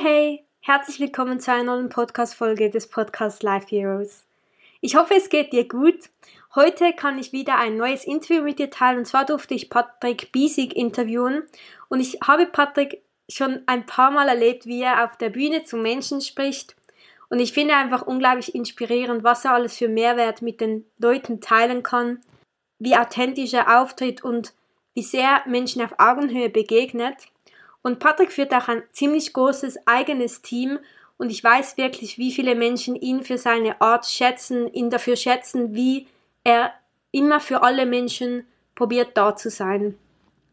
Hey, hey! Herzlich willkommen zu einer neuen Podcast-Folge des Podcasts Life Heroes. Ich hoffe, es geht dir gut. Heute kann ich wieder ein neues Interview mit dir teilen und zwar durfte ich Patrick Biesig interviewen und ich habe Patrick schon ein paar Mal erlebt, wie er auf der Bühne zu Menschen spricht und ich finde einfach unglaublich inspirierend, was er alles für Mehrwert mit den Leuten teilen kann, wie authentisch er auftritt und wie sehr Menschen auf Augenhöhe begegnet. Und Patrick führt auch ein ziemlich großes eigenes Team und ich weiß wirklich, wie viele Menschen ihn für seine Art schätzen, ihn dafür schätzen, wie er immer für alle Menschen probiert da zu sein.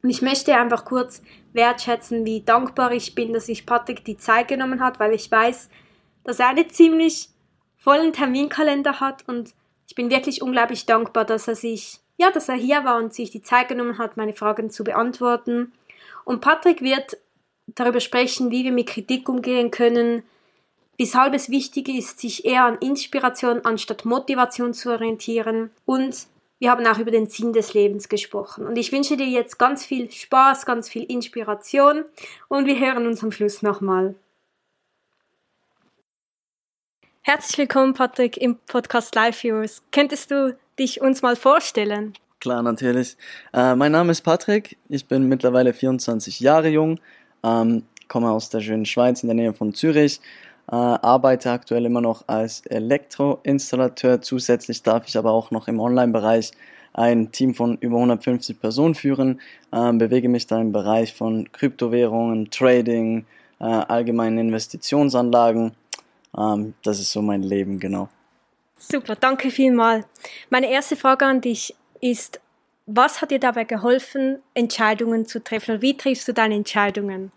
Und ich möchte einfach kurz wertschätzen, wie dankbar ich bin, dass sich Patrick die Zeit genommen hat, weil ich weiß, dass er einen ziemlich vollen Terminkalender hat und ich bin wirklich unglaublich dankbar, dass er sich, ja, dass er hier war und sich die Zeit genommen hat, meine Fragen zu beantworten. Und Patrick wird darüber sprechen, wie wir mit Kritik umgehen können, weshalb es wichtig ist, sich eher an Inspiration anstatt Motivation zu orientieren und wir haben auch über den Sinn des Lebens gesprochen. Und ich wünsche dir jetzt ganz viel Spaß, ganz viel Inspiration und wir hören uns am Schluss nochmal. Herzlich willkommen, Patrick, im Podcast Life Heroes. Könntest du dich uns mal vorstellen? Klar, natürlich. Äh, mein Name ist Patrick. Ich bin mittlerweile 24 Jahre jung, ähm, komme aus der schönen Schweiz in der Nähe von Zürich, äh, arbeite aktuell immer noch als Elektroinstallateur. Zusätzlich darf ich aber auch noch im Online-Bereich ein Team von über 150 Personen führen, äh, bewege mich da im Bereich von Kryptowährungen, Trading, äh, allgemeinen Investitionsanlagen. Ähm, das ist so mein Leben, genau. Super, danke vielmals. Meine erste Frage an dich ist, was hat dir dabei geholfen, Entscheidungen zu treffen? Wie triffst du deine Entscheidungen?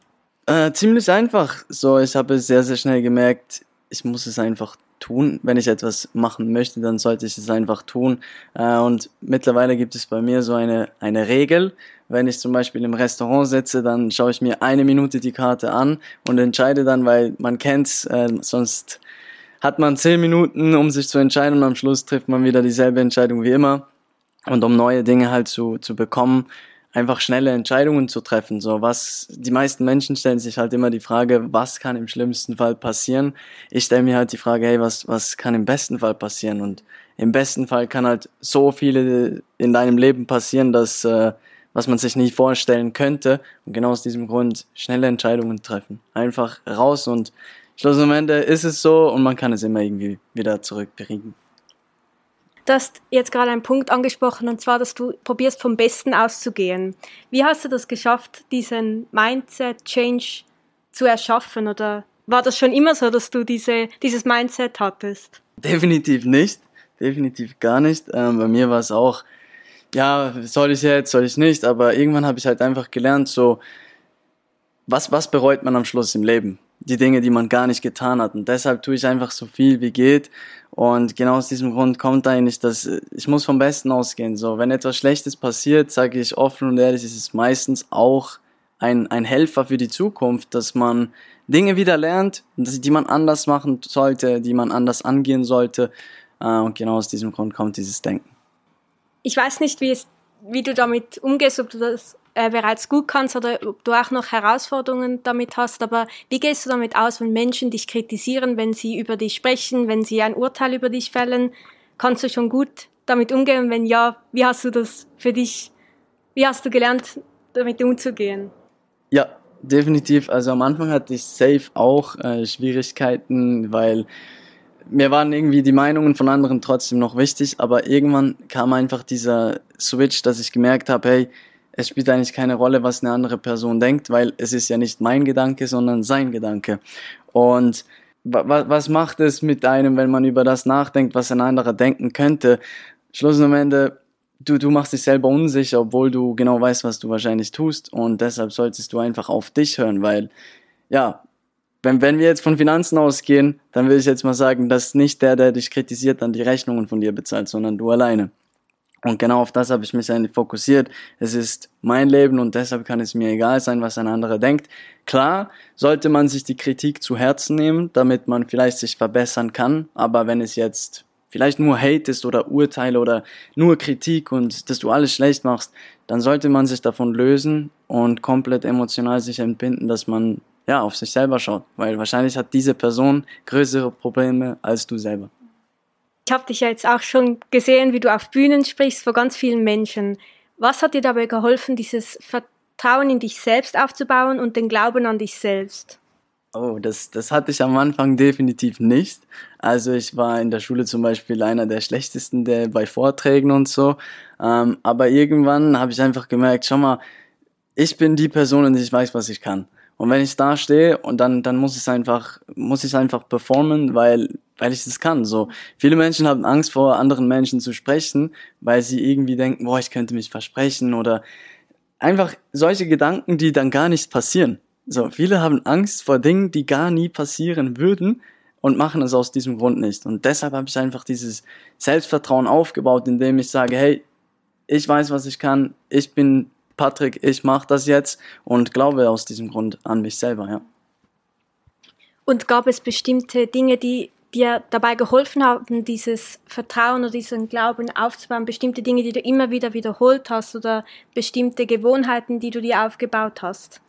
Äh, ziemlich einfach. So, ich habe sehr, sehr schnell gemerkt, ich muss es einfach tun. Wenn ich etwas machen möchte, dann sollte ich es einfach tun. Äh, und mittlerweile gibt es bei mir so eine, eine Regel. Wenn ich zum Beispiel im Restaurant sitze, dann schaue ich mir eine Minute die Karte an und entscheide dann, weil man kennt, äh, sonst hat man zehn Minuten, um sich zu entscheiden und am Schluss trifft man wieder dieselbe Entscheidung wie immer. Und um neue Dinge halt zu, zu bekommen, einfach schnelle Entscheidungen zu treffen. So was, die meisten Menschen stellen sich halt immer die Frage, was kann im schlimmsten Fall passieren? Ich stelle mir halt die Frage, hey, was, was kann im besten Fall passieren? Und im besten Fall kann halt so viele in deinem Leben passieren, dass, äh, was man sich nicht vorstellen könnte. Und genau aus diesem Grund schnelle Entscheidungen treffen. Einfach raus und Schluss am Ende ist es so und man kann es immer irgendwie wieder zurückbringen. Du hast jetzt gerade einen Punkt angesprochen, und zwar, dass du probierst, vom Besten auszugehen. Wie hast du das geschafft, diesen Mindset-Change zu erschaffen? Oder war das schon immer so, dass du diese, dieses Mindset hattest? Definitiv nicht. Definitiv gar nicht. Ähm, bei mir war es auch, ja, soll ich jetzt, soll ich nicht, aber irgendwann habe ich halt einfach gelernt, so, was, was bereut man am Schluss im Leben? die Dinge, die man gar nicht getan hat. Und deshalb tue ich einfach so viel wie geht. Und genau aus diesem Grund kommt eigentlich, dass ich muss vom Besten ausgehen. So, wenn etwas Schlechtes passiert, sage ich offen und ehrlich, ist es meistens auch ein, ein Helfer für die Zukunft, dass man Dinge wieder lernt, die man anders machen sollte, die man anders angehen sollte. Äh, und genau aus diesem Grund kommt dieses Denken. Ich weiß nicht, wie, es, wie du damit umgehst, ob du das äh, bereits gut kannst oder ob du auch noch Herausforderungen damit hast. Aber wie gehst du damit aus, wenn Menschen dich kritisieren, wenn sie über dich sprechen, wenn sie ein Urteil über dich fällen? Kannst du schon gut damit umgehen? Wenn ja, wie hast du das für dich, wie hast du gelernt, damit umzugehen? Ja, definitiv. Also am Anfang hatte ich safe auch äh, Schwierigkeiten, weil mir waren irgendwie die Meinungen von anderen trotzdem noch wichtig, aber irgendwann kam einfach dieser Switch, dass ich gemerkt habe, hey, es spielt eigentlich keine Rolle, was eine andere Person denkt, weil es ist ja nicht mein Gedanke, sondern sein Gedanke. Und was macht es mit einem, wenn man über das nachdenkt, was ein anderer denken könnte? Schluss am Ende, du, du machst dich selber unsicher, obwohl du genau weißt, was du wahrscheinlich tust. Und deshalb solltest du einfach auf dich hören, weil, ja, wenn, wenn wir jetzt von Finanzen ausgehen, dann will ich jetzt mal sagen, dass nicht der, der dich kritisiert, dann die Rechnungen von dir bezahlt, sondern du alleine. Und genau auf das habe ich mich eigentlich fokussiert. Es ist mein Leben und deshalb kann es mir egal sein, was ein anderer denkt. Klar, sollte man sich die Kritik zu Herzen nehmen, damit man vielleicht sich verbessern kann. Aber wenn es jetzt vielleicht nur Hate ist oder Urteile oder nur Kritik und dass du alles schlecht machst, dann sollte man sich davon lösen und komplett emotional sich entbinden, dass man ja auf sich selber schaut, weil wahrscheinlich hat diese Person größere Probleme als du selber. Ich habe dich ja jetzt auch schon gesehen, wie du auf Bühnen sprichst vor ganz vielen Menschen. Was hat dir dabei geholfen, dieses Vertrauen in dich selbst aufzubauen und den Glauben an dich selbst? Oh, das, das hatte ich am Anfang definitiv nicht. Also ich war in der Schule zum Beispiel einer der schlechtesten der bei Vorträgen und so. Ähm, aber irgendwann habe ich einfach gemerkt, schau mal, ich bin die Person und ich weiß, was ich kann. Und wenn ich da stehe und dann, dann muss ich einfach, muss ich einfach performen, weil, weil ich das kann. So. Viele Menschen haben Angst vor anderen Menschen zu sprechen, weil sie irgendwie denken, boah, ich könnte mich versprechen oder einfach solche Gedanken, die dann gar nicht passieren. So. Viele haben Angst vor Dingen, die gar nie passieren würden und machen es aus diesem Grund nicht. Und deshalb habe ich einfach dieses Selbstvertrauen aufgebaut, indem ich sage, hey, ich weiß, was ich kann, ich bin Patrick, ich mache das jetzt und glaube aus diesem Grund an mich selber, ja. Und gab es bestimmte Dinge, die dir dabei geholfen haben, dieses Vertrauen oder diesen Glauben aufzubauen, bestimmte Dinge, die du immer wieder wiederholt hast oder bestimmte Gewohnheiten, die du dir aufgebaut hast?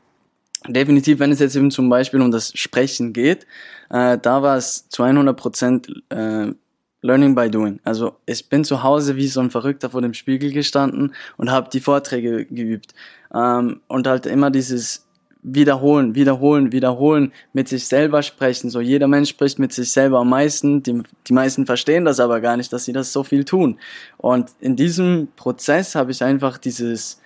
Definitiv, wenn es jetzt eben zum Beispiel um das Sprechen geht, äh, da war es zu 100 Prozent äh, Learning by doing. Also ich bin zu Hause wie so ein Verrückter vor dem Spiegel gestanden und habe die Vorträge geübt. Ähm, und halt immer dieses Wiederholen, wiederholen, wiederholen, mit sich selber sprechen. So jeder Mensch spricht mit sich selber am meisten. Die, die meisten verstehen das aber gar nicht, dass sie das so viel tun. Und in diesem Prozess habe ich einfach dieses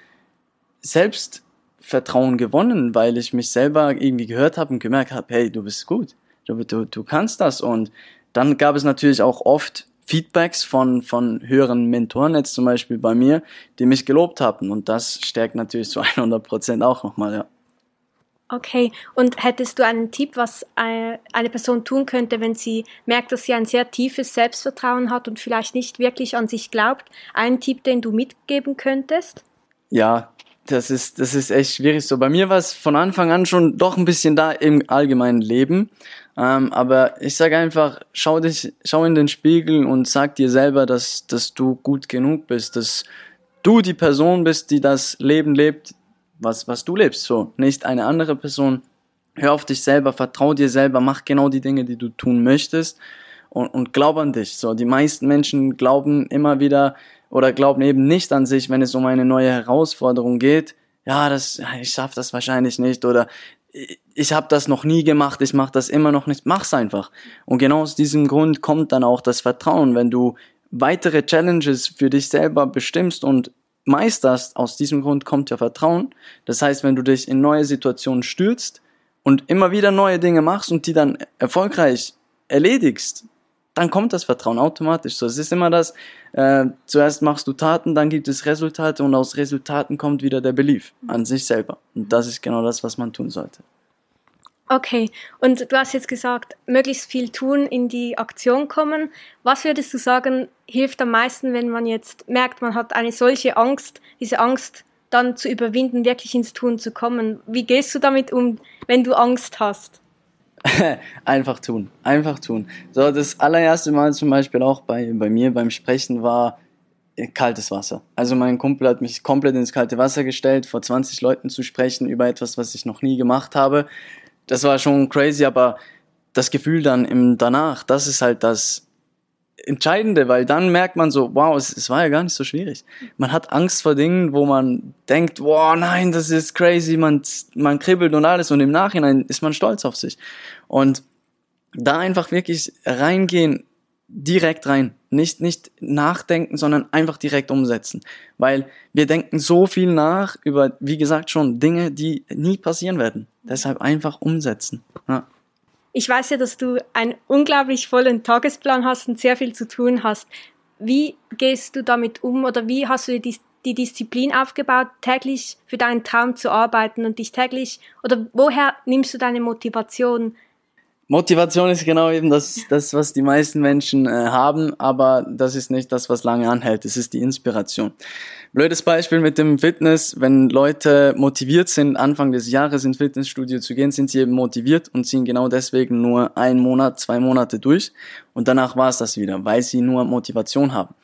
Selbstvertrauen gewonnen, weil ich mich selber irgendwie gehört habe und gemerkt habe, hey, du bist gut. Du, du, du kannst das und dann gab es natürlich auch oft Feedbacks von, von höheren Mentoren, jetzt zum Beispiel bei mir, die mich gelobt haben. Und das stärkt natürlich zu 100 Prozent auch nochmal, ja. Okay, und hättest du einen Tipp, was eine Person tun könnte, wenn sie merkt, dass sie ein sehr tiefes Selbstvertrauen hat und vielleicht nicht wirklich an sich glaubt? Einen Tipp, den du mitgeben könntest? Ja, das ist, das ist echt schwierig so. Bei mir war es von Anfang an schon doch ein bisschen da im allgemeinen Leben. Ähm, aber ich sage einfach, schau dich, schau in den Spiegel und sag dir selber, dass, dass du gut genug bist, dass du die Person bist, die das Leben lebt, was, was du lebst, so, nicht eine andere Person. Hör auf dich selber, vertrau dir selber, mach genau die Dinge, die du tun möchtest und, und glaub an dich. So, die meisten Menschen glauben immer wieder oder glauben eben nicht an sich, wenn es um eine neue Herausforderung geht. Ja, das, ich schaff das wahrscheinlich nicht oder ich habe das noch nie gemacht, ich mache das immer noch nicht, mach's einfach. Und genau aus diesem Grund kommt dann auch das Vertrauen, wenn du weitere Challenges für dich selber bestimmst und meisterst, aus diesem Grund kommt ja Vertrauen. Das heißt, wenn du dich in neue Situationen stürzt und immer wieder neue Dinge machst und die dann erfolgreich erledigst, dann kommt das Vertrauen automatisch. So, es ist immer das, äh, zuerst machst du Taten, dann gibt es Resultate und aus Resultaten kommt wieder der Belief an sich selber. Und das ist genau das, was man tun sollte. Okay, und du hast jetzt gesagt, möglichst viel tun, in die Aktion kommen. Was würdest du sagen, hilft am meisten, wenn man jetzt merkt, man hat eine solche Angst, diese Angst dann zu überwinden, wirklich ins Tun zu kommen? Wie gehst du damit um, wenn du Angst hast? einfach tun, einfach tun. So, das allererste Mal zum Beispiel auch bei, bei mir beim Sprechen war kaltes Wasser. Also mein Kumpel hat mich komplett ins kalte Wasser gestellt, vor 20 Leuten zu sprechen über etwas, was ich noch nie gemacht habe das war schon crazy, aber das Gefühl dann im danach, das ist halt das Entscheidende, weil dann merkt man so, wow, es, es war ja gar nicht so schwierig. Man hat Angst vor Dingen, wo man denkt, wow, nein, das ist crazy, man, man kribbelt und alles und im Nachhinein ist man stolz auf sich. Und da einfach wirklich reingehen, direkt rein. Nicht, nicht nachdenken, sondern einfach direkt umsetzen. Weil wir denken so viel nach über, wie gesagt, schon Dinge, die nie passieren werden. Deshalb einfach umsetzen. Ja. Ich weiß ja, dass du einen unglaublich vollen Tagesplan hast und sehr viel zu tun hast. Wie gehst du damit um oder wie hast du die, die Disziplin aufgebaut, täglich für deinen Traum zu arbeiten und dich täglich oder woher nimmst du deine Motivation, Motivation ist genau eben das, das was die meisten Menschen äh, haben, aber das ist nicht das, was lange anhält. Es ist die Inspiration. Blödes Beispiel mit dem Fitness. Wenn Leute motiviert sind, Anfang des Jahres ins Fitnessstudio zu gehen, sind sie eben motiviert und ziehen genau deswegen nur einen Monat, zwei Monate durch. Und danach war es das wieder, weil sie nur Motivation haben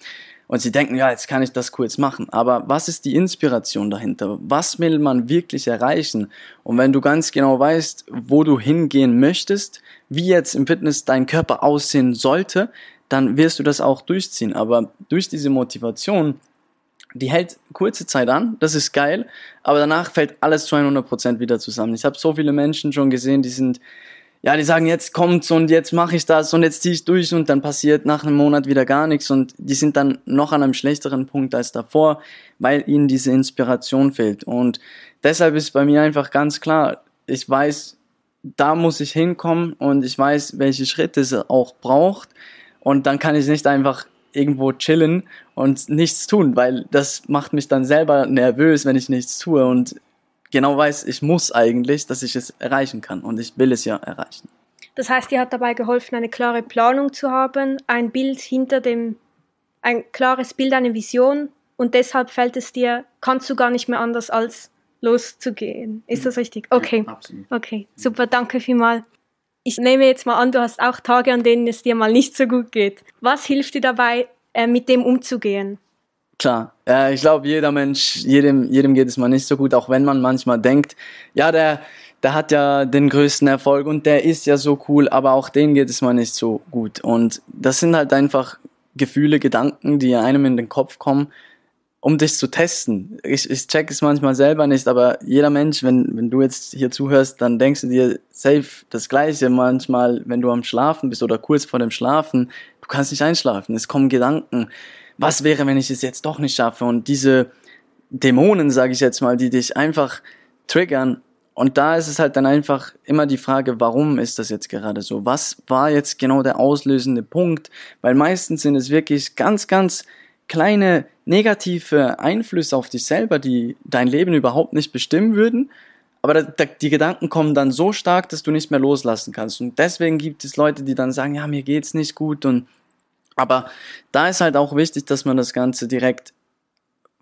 und sie denken, ja, jetzt kann ich das kurz machen. Aber was ist die Inspiration dahinter? Was will man wirklich erreichen? Und wenn du ganz genau weißt, wo du hingehen möchtest, wie jetzt im Fitness dein Körper aussehen sollte, dann wirst du das auch durchziehen. Aber durch diese Motivation, die hält kurze Zeit an, das ist geil, aber danach fällt alles zu 100% wieder zusammen. Ich habe so viele Menschen schon gesehen, die sind ja, die sagen, jetzt kommt's und jetzt mache ich das und jetzt ziehe ich durch und dann passiert nach einem Monat wieder gar nichts und die sind dann noch an einem schlechteren Punkt als davor, weil ihnen diese Inspiration fehlt. Und deshalb ist bei mir einfach ganz klar, ich weiß, da muss ich hinkommen und ich weiß, welche Schritte es auch braucht und dann kann ich nicht einfach irgendwo chillen und nichts tun, weil das macht mich dann selber nervös, wenn ich nichts tue und genau weiß, ich muss eigentlich, dass ich es erreichen kann und ich will es ja erreichen. Das heißt, dir hat dabei geholfen, eine klare Planung zu haben, ein Bild hinter dem, ein klares Bild, eine Vision und deshalb fällt es dir, kannst du gar nicht mehr anders als loszugehen. Ist das richtig? Okay. Ja, absolut. Okay, super, danke vielmals. Ich nehme jetzt mal an, du hast auch Tage, an denen es dir mal nicht so gut geht. Was hilft dir dabei, äh, mit dem umzugehen? Klar, äh, ich glaube, jeder Mensch, jedem, jedem geht es mal nicht so gut, auch wenn man manchmal denkt, ja, der, der hat ja den größten Erfolg und der ist ja so cool, aber auch denen geht es mal nicht so gut. Und das sind halt einfach Gefühle, Gedanken, die einem in den Kopf kommen, um dich zu testen. Ich, ich check es manchmal selber nicht, aber jeder Mensch, wenn, wenn du jetzt hier zuhörst, dann denkst du dir safe das Gleiche manchmal, wenn du am Schlafen bist oder kurz vor dem Schlafen, du kannst nicht einschlafen, es kommen Gedanken was wäre, wenn ich es jetzt doch nicht schaffe? Und diese Dämonen, sage ich jetzt mal, die dich einfach triggern. Und da ist es halt dann einfach immer die Frage, warum ist das jetzt gerade so? Was war jetzt genau der auslösende Punkt? Weil meistens sind es wirklich ganz, ganz kleine negative Einflüsse auf dich selber, die dein Leben überhaupt nicht bestimmen würden. Aber die Gedanken kommen dann so stark, dass du nicht mehr loslassen kannst. Und deswegen gibt es Leute, die dann sagen, ja, mir geht's nicht gut und aber da ist halt auch wichtig, dass man das Ganze direkt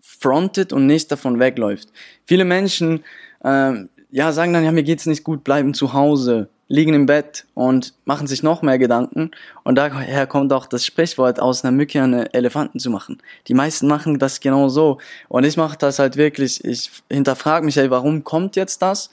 frontet und nicht davon wegläuft. Viele Menschen ähm, ja, sagen dann, ja, mir geht's nicht gut, bleiben zu Hause, liegen im Bett und machen sich noch mehr Gedanken. Und daher kommt auch das Sprichwort, aus einer Mücke eine Elefanten zu machen. Die meisten machen das genau so. Und ich mache das halt wirklich, ich hinterfrage mich, ey, warum kommt jetzt das?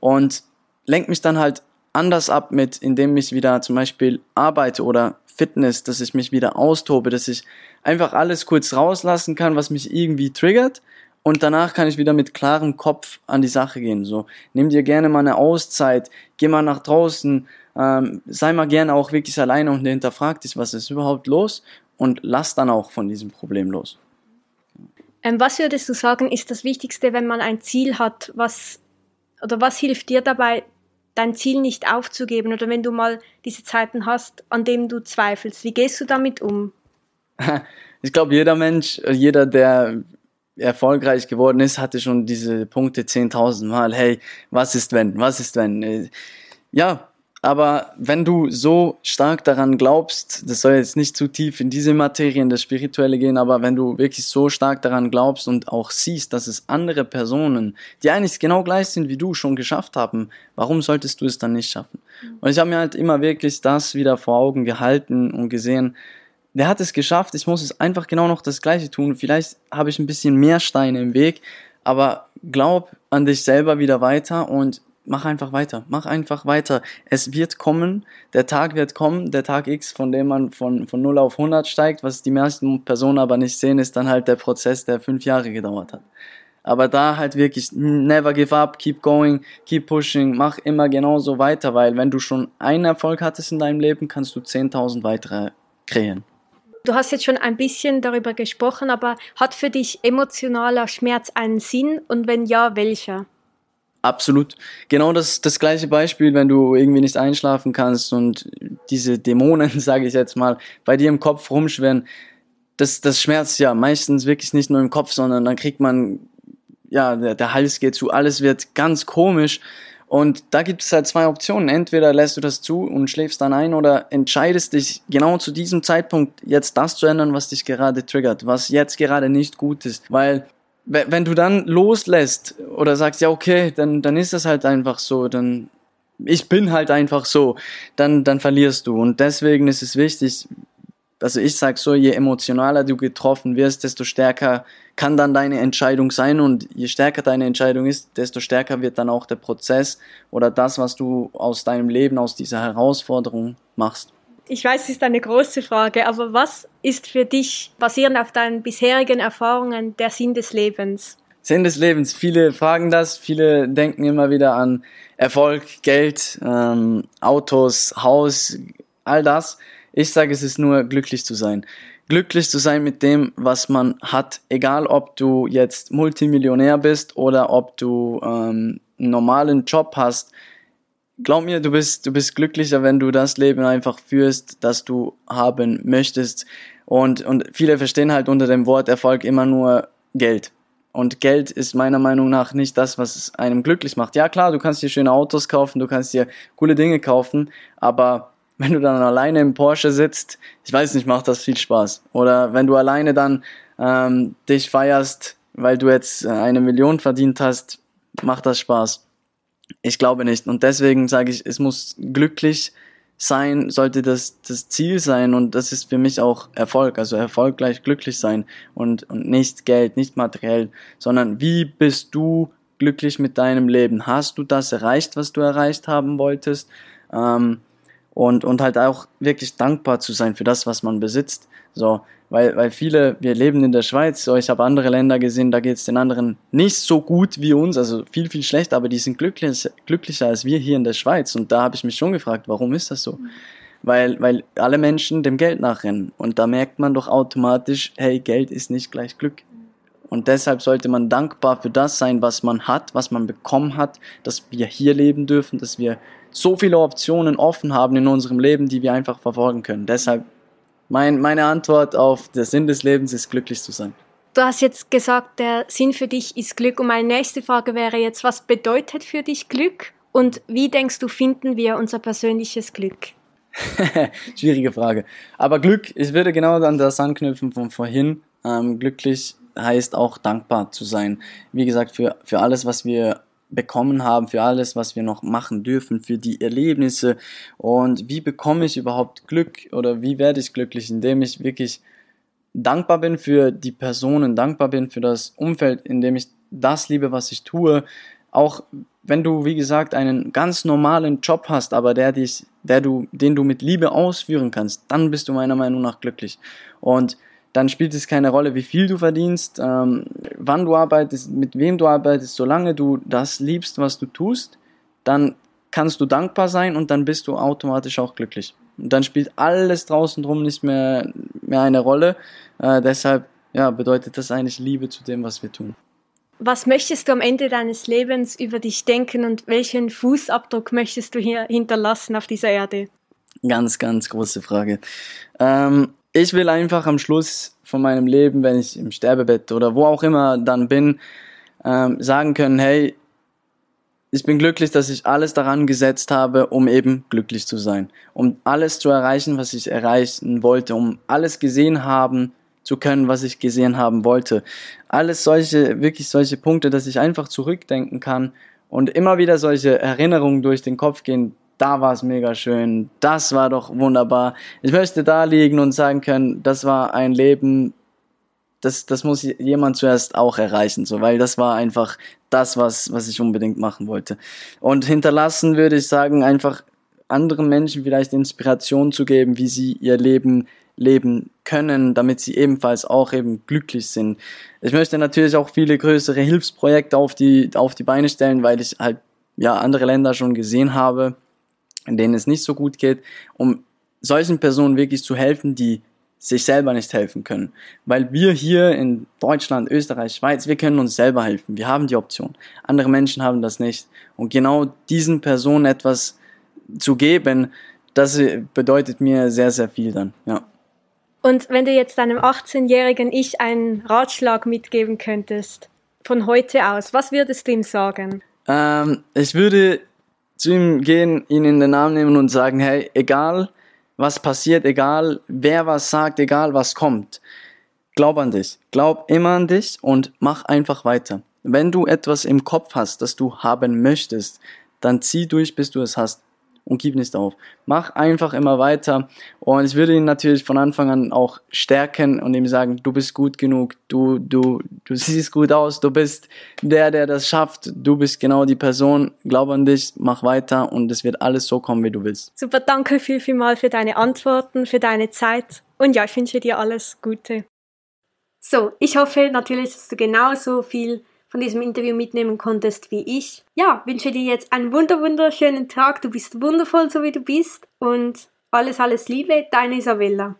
Und lenke mich dann halt anders ab mit, indem ich wieder zum Beispiel arbeite oder Fitness, dass ich mich wieder austobe, dass ich einfach alles kurz rauslassen kann, was mich irgendwie triggert und danach kann ich wieder mit klarem Kopf an die Sache gehen. So, nimm dir gerne mal eine Auszeit, geh mal nach draußen, ähm, sei mal gerne auch wirklich alleine und hinterfrag dich, was ist überhaupt los und lass dann auch von diesem Problem los. Ähm, was würdest du sagen, ist das Wichtigste, wenn man ein Ziel hat? Was oder was hilft dir dabei, dein Ziel nicht aufzugeben oder wenn du mal diese Zeiten hast, an denen du zweifelst, wie gehst du damit um? Ich glaube, jeder Mensch, jeder, der erfolgreich geworden ist, hatte schon diese Punkte 10.000 Mal. Hey, was ist wenn? Was ist wenn? Ja, aber wenn du so stark daran glaubst, das soll jetzt nicht zu tief in diese Materie, in das Spirituelle gehen, aber wenn du wirklich so stark daran glaubst und auch siehst, dass es andere Personen, die eigentlich genau gleich sind wie du, schon geschafft haben, warum solltest du es dann nicht schaffen? Mhm. Und ich habe mir halt immer wirklich das wieder vor Augen gehalten und gesehen, der hat es geschafft, ich muss es einfach genau noch das Gleiche tun. Vielleicht habe ich ein bisschen mehr Steine im Weg, aber glaub an dich selber wieder weiter und mach einfach weiter, mach einfach weiter. Es wird kommen, der Tag wird kommen, der Tag X, von dem man von, von 0 auf 100 steigt. Was die meisten Personen aber nicht sehen, ist dann halt der Prozess, der fünf Jahre gedauert hat. Aber da halt wirklich never give up, keep going, keep pushing, mach immer genauso weiter, weil wenn du schon einen Erfolg hattest in deinem Leben, kannst du 10.000 weitere kreieren. Du hast jetzt schon ein bisschen darüber gesprochen, aber hat für dich emotionaler Schmerz einen Sinn und wenn ja, welcher? Absolut. Genau das, das gleiche Beispiel, wenn du irgendwie nicht einschlafen kannst und diese Dämonen, sage ich jetzt mal, bei dir im Kopf rumschwirren. Das, das schmerzt ja meistens wirklich nicht nur im Kopf, sondern dann kriegt man, ja, der, der Hals geht zu, alles wird ganz komisch. Und da gibt es halt zwei Optionen. Entweder lässt du das zu und schläfst dann ein oder entscheidest dich genau zu diesem Zeitpunkt jetzt das zu ändern, was dich gerade triggert, was jetzt gerade nicht gut ist. Weil wenn du dann loslässt oder sagst, ja okay, dann, dann ist das halt einfach so, dann ich bin halt einfach so, dann, dann verlierst du. Und deswegen ist es wichtig, also ich sag so, je emotionaler du getroffen wirst, desto stärker kann dann deine Entscheidung sein und je stärker deine Entscheidung ist, desto stärker wird dann auch der Prozess oder das, was du aus deinem Leben, aus dieser Herausforderung machst. Ich weiß, es ist eine große Frage, aber was ist für dich, basierend auf deinen bisherigen Erfahrungen, der Sinn des Lebens? Sinn des Lebens. Viele fragen das, viele denken immer wieder an Erfolg, Geld, ähm, Autos, Haus, all das. Ich sage, es ist nur glücklich zu sein. Glücklich zu sein mit dem, was man hat, egal ob du jetzt Multimillionär bist oder ob du ähm, einen normalen Job hast. Glaub mir, du bist, du bist glücklicher, wenn du das Leben einfach führst, das du haben möchtest. Und, und viele verstehen halt unter dem Wort Erfolg immer nur Geld. Und Geld ist meiner Meinung nach nicht das, was einem glücklich macht. Ja klar, du kannst dir schöne Autos kaufen, du kannst dir coole Dinge kaufen, aber wenn du dann alleine im Porsche sitzt, ich weiß nicht, macht das viel Spaß. Oder wenn du alleine dann ähm, dich feierst, weil du jetzt äh, eine Million verdient hast, macht das Spaß. Ich glaube nicht. Und deswegen sage ich, es muss glücklich sein, sollte das das Ziel sein. Und das ist für mich auch Erfolg. Also Erfolg gleich glücklich sein. Und, und nicht Geld, nicht materiell, sondern wie bist du glücklich mit deinem Leben? Hast du das erreicht, was du erreicht haben wolltest? Ähm, und, und halt auch wirklich dankbar zu sein für das, was man besitzt. So, weil, weil viele, wir leben in der Schweiz, so ich habe andere Länder gesehen, da geht es den anderen nicht so gut wie uns, also viel, viel schlechter, aber die sind glücklich, glücklicher als wir hier in der Schweiz. Und da habe ich mich schon gefragt, warum ist das so? Mhm. Weil, weil alle Menschen dem Geld nachrennen. Und da merkt man doch automatisch, hey, Geld ist nicht gleich Glück. Und deshalb sollte man dankbar für das sein, was man hat, was man bekommen hat, dass wir hier leben dürfen, dass wir so viele Optionen offen haben in unserem Leben, die wir einfach verfolgen können. Deshalb mein, meine Antwort auf der Sinn des Lebens ist glücklich zu sein. Du hast jetzt gesagt, der Sinn für dich ist Glück. Und meine nächste Frage wäre jetzt, was bedeutet für dich Glück? Und wie denkst du, finden wir unser persönliches Glück? Schwierige Frage. Aber Glück, ich würde genau an das anknüpfen von vorhin. Ähm, glücklich heißt auch dankbar zu sein. Wie gesagt, für, für alles, was wir bekommen haben, für alles, was wir noch machen dürfen, für die Erlebnisse und wie bekomme ich überhaupt Glück oder wie werde ich glücklich, indem ich wirklich dankbar bin für die Personen, dankbar bin für das Umfeld, in dem ich das liebe, was ich tue. Auch wenn du, wie gesagt, einen ganz normalen Job hast, aber der dich, der du, den du mit Liebe ausführen kannst, dann bist du meiner Meinung nach glücklich. Und dann spielt es keine Rolle, wie viel du verdienst, ähm, wann du arbeitest, mit wem du arbeitest, solange du das liebst, was du tust, dann kannst du dankbar sein und dann bist du automatisch auch glücklich. Und dann spielt alles draußen drum nicht mehr, mehr eine Rolle. Äh, deshalb ja, bedeutet das eigentlich Liebe zu dem, was wir tun. Was möchtest du am Ende deines Lebens über dich denken und welchen Fußabdruck möchtest du hier hinterlassen auf dieser Erde? Ganz, ganz große Frage. Ähm, ich will einfach am Schluss von meinem Leben, wenn ich im Sterbebett oder wo auch immer dann bin, ähm, sagen können, hey, ich bin glücklich, dass ich alles daran gesetzt habe, um eben glücklich zu sein, um alles zu erreichen, was ich erreichen wollte, um alles gesehen haben zu können, was ich gesehen haben wollte. Alles solche, wirklich solche Punkte, dass ich einfach zurückdenken kann und immer wieder solche Erinnerungen durch den Kopf gehen, da war es mega schön, das war doch wunderbar. Ich möchte da liegen und sagen können, das war ein Leben, das, das muss jemand zuerst auch erreichen, so, weil das war einfach das, was, was ich unbedingt machen wollte. Und hinterlassen würde ich sagen, einfach anderen Menschen vielleicht Inspiration zu geben, wie sie ihr Leben leben können, damit sie ebenfalls auch eben glücklich sind. Ich möchte natürlich auch viele größere Hilfsprojekte auf die, auf die Beine stellen, weil ich halt, ja, andere Länder schon gesehen habe, denen es nicht so gut geht, um solchen Personen wirklich zu helfen, die sich selber nicht helfen können. Weil wir hier in Deutschland, Österreich, Schweiz, wir können uns selber helfen. Wir haben die Option. Andere Menschen haben das nicht. Und genau diesen Personen etwas zu geben, das bedeutet mir sehr, sehr viel dann, ja. Und wenn du jetzt deinem 18-jährigen Ich einen Ratschlag mitgeben könntest, von heute aus, was würdest du ihm sagen? Ähm, ich würde zu ihm gehen, ihn in den Arm nehmen und sagen, hey, egal was passiert, egal wer was sagt, egal was kommt, glaub an dich. Glaub immer an dich und mach einfach weiter. Wenn du etwas im Kopf hast, das du haben möchtest, dann zieh durch, bis du es hast und gib nicht auf. Mach einfach immer weiter. Und ich würde ihn natürlich von Anfang an auch stärken und ihm sagen, du bist gut genug, du, du, du siehst gut aus, du bist der, der das schafft, du bist genau die Person, glaub an dich, mach weiter. Und es wird alles so kommen, wie du willst. Super, danke viel, viel mal für deine Antworten, für deine Zeit. Und ja, ich wünsche dir alles Gute. So, ich hoffe natürlich, dass du genauso viel von diesem Interview mitnehmen konntest wie ich. Ja, wünsche dir jetzt einen wunder wunderschönen Tag. Du bist wundervoll, so wie du bist. Und alles, alles Liebe, deine Isabella.